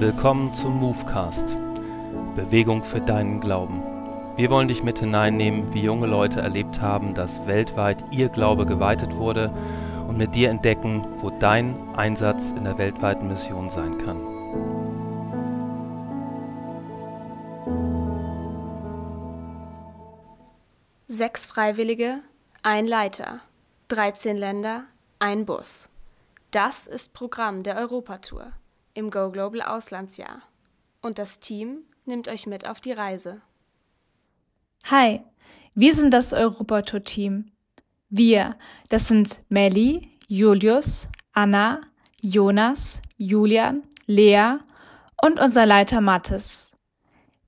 Willkommen zum Movecast. Bewegung für deinen Glauben. Wir wollen dich mit hineinnehmen, wie junge Leute erlebt haben, dass weltweit ihr Glaube geweitet wurde und mit dir entdecken, wo dein Einsatz in der weltweiten Mission sein kann. Sechs Freiwillige, ein Leiter, 13 Länder, ein Bus. Das ist Programm der Europatour im Go Global Auslandsjahr. Und das Team nimmt euch mit auf die Reise. Hi, wir sind das Europatour-Team. Wir, das sind Melli, Julius, Anna, Jonas, Julian, Lea und unser Leiter Mattes.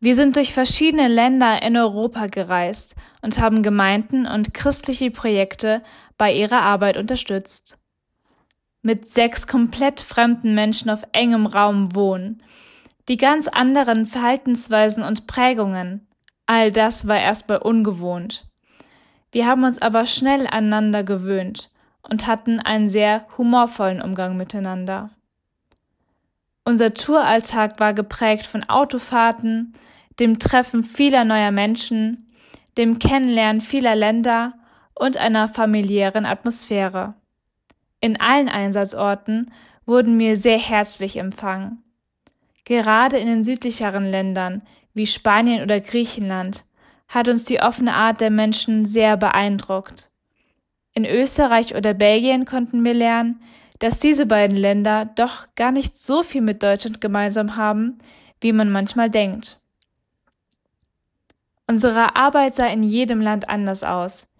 Wir sind durch verschiedene Länder in Europa gereist und haben Gemeinden und christliche Projekte bei ihrer Arbeit unterstützt mit sechs komplett fremden Menschen auf engem Raum wohnen, die ganz anderen Verhaltensweisen und Prägungen, all das war erstmal ungewohnt. Wir haben uns aber schnell aneinander gewöhnt und hatten einen sehr humorvollen Umgang miteinander. Unser Touralltag war geprägt von Autofahrten, dem Treffen vieler neuer Menschen, dem Kennenlernen vieler Länder und einer familiären Atmosphäre. In allen Einsatzorten wurden wir sehr herzlich empfangen. Gerade in den südlicheren Ländern wie Spanien oder Griechenland hat uns die offene Art der Menschen sehr beeindruckt. In Österreich oder Belgien konnten wir lernen, dass diese beiden Länder doch gar nicht so viel mit Deutschland gemeinsam haben, wie man manchmal denkt. Unsere Arbeit sah in jedem Land anders aus.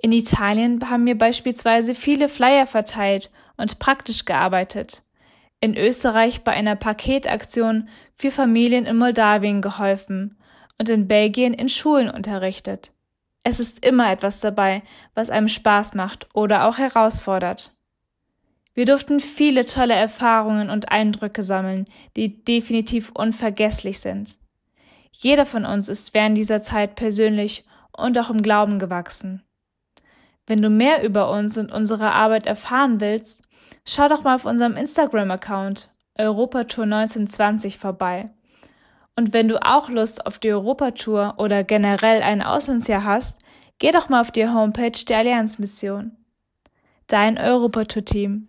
In Italien haben wir beispielsweise viele Flyer verteilt und praktisch gearbeitet. In Österreich bei einer Paketaktion für Familien in Moldawien geholfen und in Belgien in Schulen unterrichtet. Es ist immer etwas dabei, was einem Spaß macht oder auch herausfordert. Wir durften viele tolle Erfahrungen und Eindrücke sammeln, die definitiv unvergesslich sind. Jeder von uns ist während dieser Zeit persönlich und auch im Glauben gewachsen. Wenn du mehr über uns und unsere Arbeit erfahren willst, schau doch mal auf unserem Instagram-Account Europatour 1920 vorbei. Und wenn du auch Lust auf die Europatour oder generell ein Auslandsjahr hast, geh doch mal auf die Homepage der Allianzmission. Dein Europatour-Team.